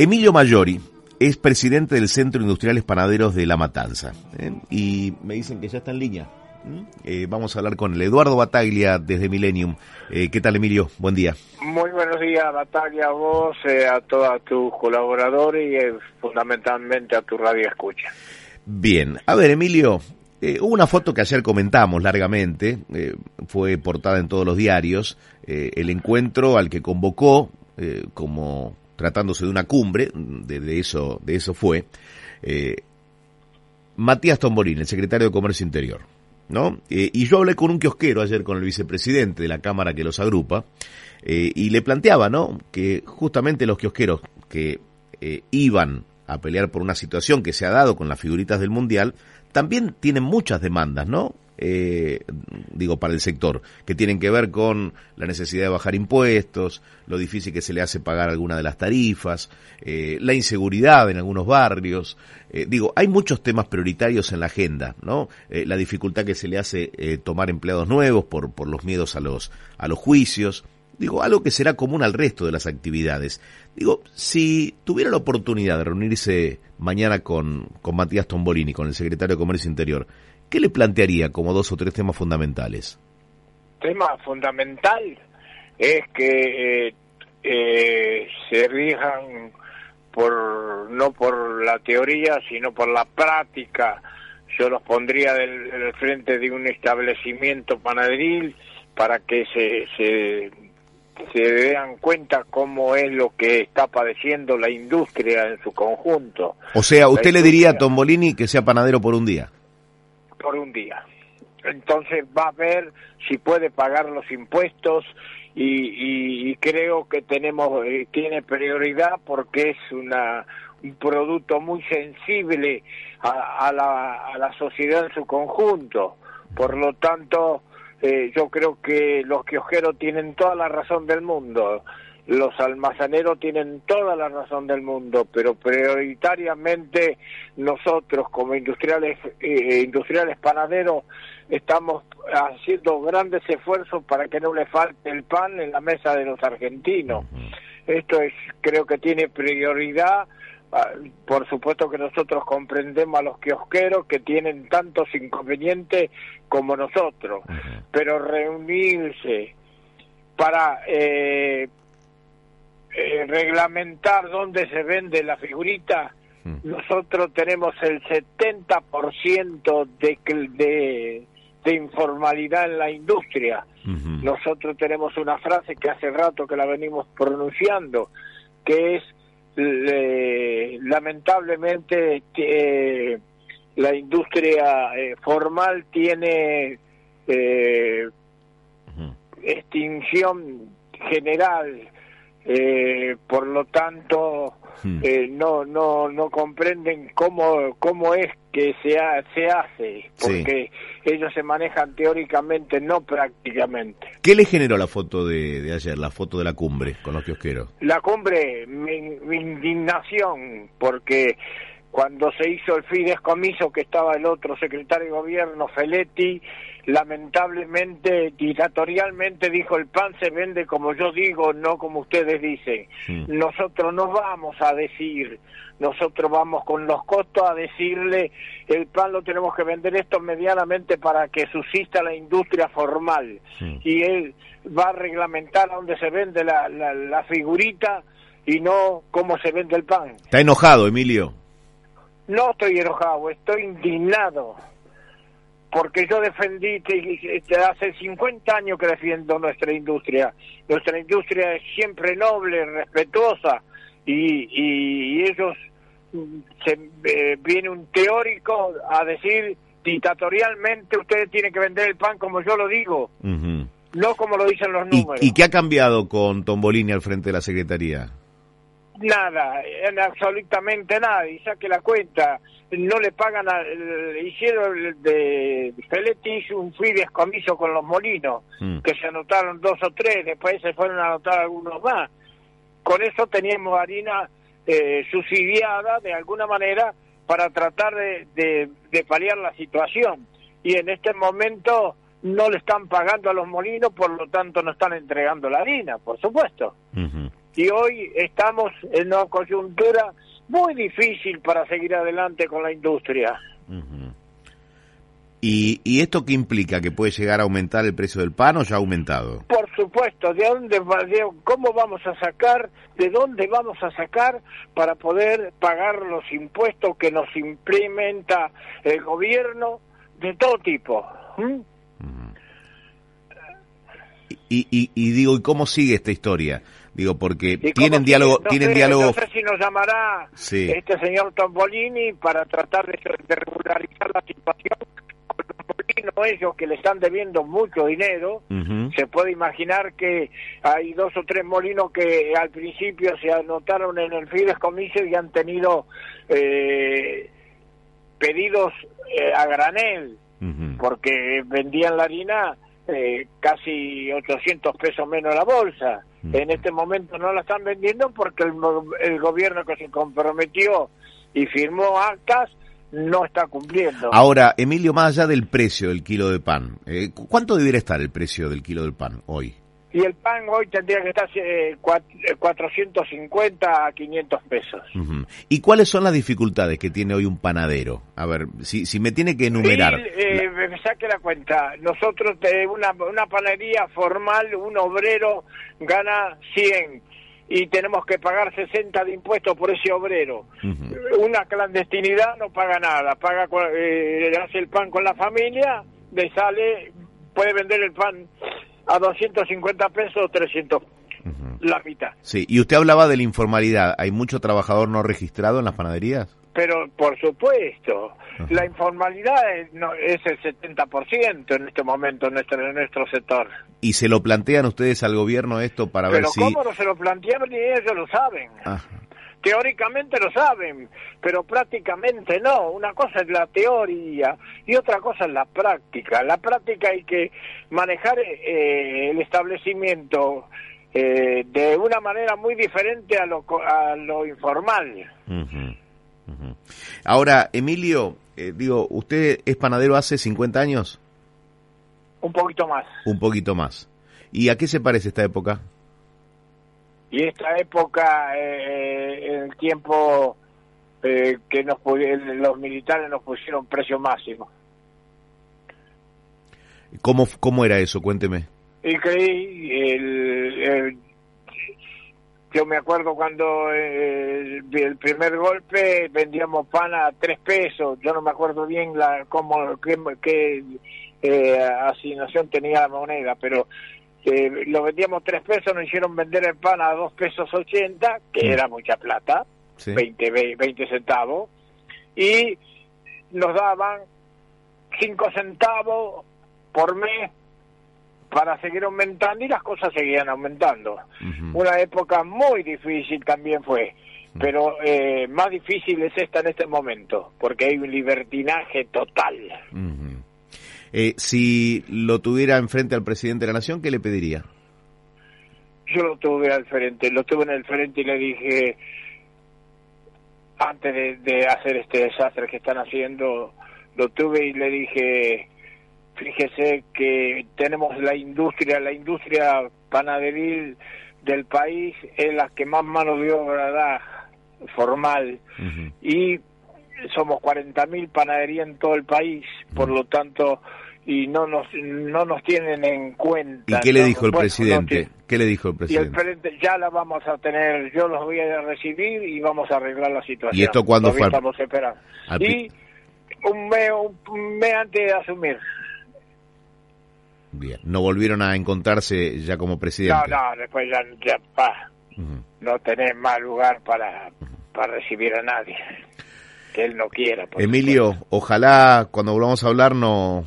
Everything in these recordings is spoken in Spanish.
Emilio Mayori es presidente del Centro Industriales Panaderos de La Matanza. ¿eh? Y me dicen que ya está en línea. Eh, vamos a hablar con el Eduardo Bataglia desde Millennium. Eh, ¿Qué tal, Emilio? Buen día. Muy buenos días, Bataglia, a vos, a todos tus colaboradores y fundamentalmente a tu radio escucha. Bien. A ver, Emilio, hubo una foto que ayer comentamos largamente, fue portada en todos los diarios, el encuentro al que convocó como tratándose de una cumbre, de, eso, de eso fue, eh, Matías Tombolín, el secretario de Comercio Interior. ¿no? Eh, y yo hablé con un kiosquero ayer con el vicepresidente de la Cámara que los agrupa, eh, y le planteaba, ¿no? Que justamente los kiosqueros que iban a pelear por una situación que se ha dado con las figuritas del Mundial, también tienen muchas demandas, ¿no? Eh, digo, para el sector, que tienen que ver con la necesidad de bajar impuestos, lo difícil que se le hace pagar alguna de las tarifas, eh, la inseguridad en algunos barrios. Eh, digo, hay muchos temas prioritarios en la agenda, ¿no? Eh, la dificultad que se le hace tomar empleados nuevos por, por los miedos a los, a los juicios. Digo, algo que será común al resto de las actividades. Digo, si tuviera la oportunidad de reunirse mañana con, con Matías Tombolini, con el secretario de Comercio Interior, ¿Qué le plantearía como dos o tres temas fundamentales? Tema fundamental es que eh, eh, se rijan por no por la teoría, sino por la práctica. Yo los pondría del, frente de un establecimiento panaderil para que se, se se den cuenta cómo es lo que está padeciendo la industria en su conjunto. O sea, usted le diría a Tombolini que sea panadero por un día por un día. Entonces va a ver si puede pagar los impuestos y, creo que tenemos eh, tiene prioridad porque es una un producto muy sensible a, la, a la sociedad en su conjunto. Por lo tanto, eh, yo creo que los kiosqueros tienen toda la razón del mundo los almaceneros tienen toda la razón del mundo, pero prioritariamente nosotros como industriales eh, industriales panaderos estamos haciendo grandes esfuerzos para que no le falte el pan en la mesa de los argentinos. Esto es creo que tiene prioridad ah, por supuesto que nosotros comprendemos a los kiosqueros que tienen tantos inconvenientes como nosotros, pero reunirse para eh, eh, reglamentar dónde se vende la figurita, mm. nosotros tenemos el 70% de, de, de informalidad en la industria. Nosotros tenemos una frase que hace rato que la venimos pronunciando, que es lamentablemente eh, la industria eh, formal tiene extinción general eh, por lo tanto hmm. eh, no no no comprenden cómo cómo es que se, se hace porque ellos se manejan teóricamente no prácticamente ¿qué le generó la foto de, de ayer la foto de la cumbre con los kiosqueros? la cumbre mi, mi indignación porque cuando se hizo el fidescomiso que estaba el otro secretario de gobierno Feletti lamentablemente dictatorialmente dijo el pan se vende como yo digo no como ustedes dicen nosotros no vamos a decir nosotros vamos con los costos a decirle el pan lo tenemos que vender esto medianamente para que subsista la industria formal y él va a reglamentar a dónde se vende la, la, la figurita y no cómo se vende el pan. Está enojado Emilio no estoy enojado, estoy indignado. Porque yo defendí, hace 50 años que defiendo nuestra industria. Nuestra industria es siempre noble, respetuosa, y, y, ellos, mm, se, eh, viene un teórico a decir dictatorialmente ustedes tienen que vender el pan como yo lo digo, no como lo dicen los números. ¿Y, qué ha cambiado con Tombolini al frente de la Secretaría? Nada, absolutamente nada, y saque la cuenta, no le pagan, a, hicieron de Feletti hizo un fidescomiso con los molinos, mm. que se anotaron dos o tres, después se fueron a anotar algunos más. Con eso teníamos harina eh, subsidiada de alguna manera para tratar de, de, paliar la situación. Y en este momento no le están pagando a los molinos, por lo tanto no están entregando la harina, por supuesto. Y hoy estamos en una coyuntura muy difícil para seguir adelante con la industria. ¿Y, ¿Y esto qué implica? ¿Que puede llegar a aumentar el precio del pan o ya ha aumentado? Por supuesto, ¿de dónde, de, cómo vamos a sacar, de dónde vamos a sacar para poder pagar los impuestos que nos implementa el gobierno de todo tipo? ¿Mm? Y, y, y, digo, ¿y cómo sigue esta historia? Digo, porque tienen diálogo, no tienen sé, diálogo. No sé si nos llamará sí. este señor Tombolini para tratar de, de regularizar la situación ellos que le están debiendo mucho dinero, uh -huh. se puede imaginar que hay dos o tres molinos que al principio se anotaron en el fideicomiso y han tenido eh, pedidos eh, a granel, uh -huh. porque vendían la harina eh, casi 800 pesos menos la bolsa. En este momento no la están vendiendo porque el, el gobierno que se comprometió y firmó actas no está cumpliendo. Ahora, Emilio, más allá del precio del kilo de pan, eh, ¿cuánto debería estar el precio del kilo del pan hoy? Y el pan hoy tendría que estar eh, 450 a 500 pesos. Uh -huh. ¿Y cuáles son las dificultades que tiene hoy un panadero? A ver, si, si me tiene que enumerar. Eh, la... Me saque la cuenta. Nosotros, de una, una panadería formal, un obrero gana 100 y tenemos que pagar 60 de impuestos por ese obrero. Uh -huh. Una clandestinidad no paga nada, paga eh, hace el pan con la familia, le sale, puede vender el pan a 250 pesos o 300 uh -huh. la mitad. Sí, y usted hablaba de la informalidad, ¿hay mucho trabajador no registrado en las panaderías? Pero por supuesto, uh -huh. la informalidad es, no, es el 70% en este momento en nuestro, en nuestro sector. ¿Y se lo plantean ustedes al gobierno esto para pero ver si...? Pero ¿cómo no se lo plantean? Ni ellos lo saben. Ajá. Teóricamente lo saben, pero prácticamente no. Una cosa es la teoría y otra cosa es la práctica. La práctica hay que manejar eh, el establecimiento eh, de una manera muy diferente a lo, a lo informal. Uh -huh. Uh -huh. Ahora, Emilio, eh, digo, ¿usted es panadero hace 50 años? Un poquito más. Un poquito más. ¿Y a qué se parece esta época? Y esta época, eh, el tiempo eh, que nos los militares nos pusieron precio máximo. ¿Cómo, cómo era eso? Cuénteme. Y creí, el, el, yo me acuerdo cuando eh, el primer golpe vendíamos pan a tres pesos, yo no me acuerdo bien la cómo qué, qué eh, asignación tenía la moneda, pero eh, lo vendíamos tres pesos, nos hicieron vender el pan a dos pesos ochenta, que mm. era mucha plata, sí. 20, 20 centavos, y nos daban cinco centavos por mes para seguir aumentando y las cosas seguían aumentando. Uh -huh. Una época muy difícil también fue, pero eh, más difícil es esta en este momento, porque hay un libertinaje total. Uh -huh. Eh, si lo tuviera enfrente al presidente de la Nación, ¿qué le pediría? Yo lo tuve al frente, lo tuve en el frente y le dije, antes de, de hacer este desastre que están haciendo, lo tuve y le dije, fíjese que tenemos la industria, la industria panaderil del país es la que más mano de obra da formal uh -huh. y somos 40.000 panaderías en todo el país, por lo tanto, y no nos no nos tienen en cuenta. ¿Y qué le dijo el bueno, presidente? No ¿Qué le dijo el presidente? Y el presidente, ya la vamos a tener, yo los voy a recibir y vamos a arreglar la situación. ¿Y esto cuándo fue? Estamos esperando. Al... Y un mes, un mes antes de asumir. Bien, no volvieron a encontrarse ya como presidente. No, no, después ya, ya pa, uh -huh. no tenés más lugar para, para recibir a nadie que él no quiera. Emilio, supuesto. ojalá cuando volvamos a hablar no,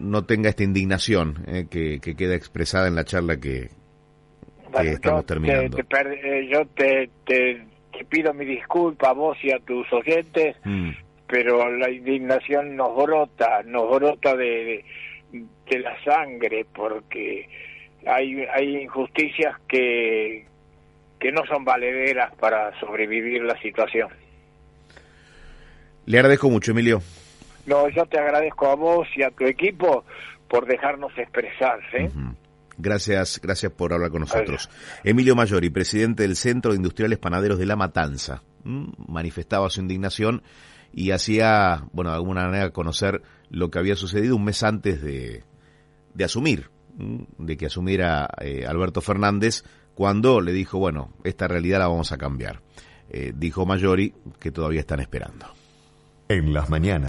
no tenga esta indignación eh, que, que, queda expresada en la charla que, bueno, que estamos terminando. Te, te, eh, yo te, te, pido mi disculpa a vos y a tus oyentes, mm. pero la indignación nos brota, nos brota de, de, de la sangre, porque hay, hay injusticias que, que no son valederas para sobrevivir la situación. Le agradezco mucho, Emilio. No, yo te agradezco a vos y a tu equipo por dejarnos expresarse. Uh -huh. Gracias, gracias por hablar con nosotros. Emilio Mayori, presidente del Centro de Industriales Panaderos de La Matanza, manifestaba su indignación y hacía, bueno, de alguna manera conocer lo que había sucedido un mes antes de, de asumir, de que asumiera eh, Alberto Fernández, cuando le dijo, bueno, esta realidad la vamos a cambiar. Eh, dijo Mayori que todavía están esperando. En las mañanas.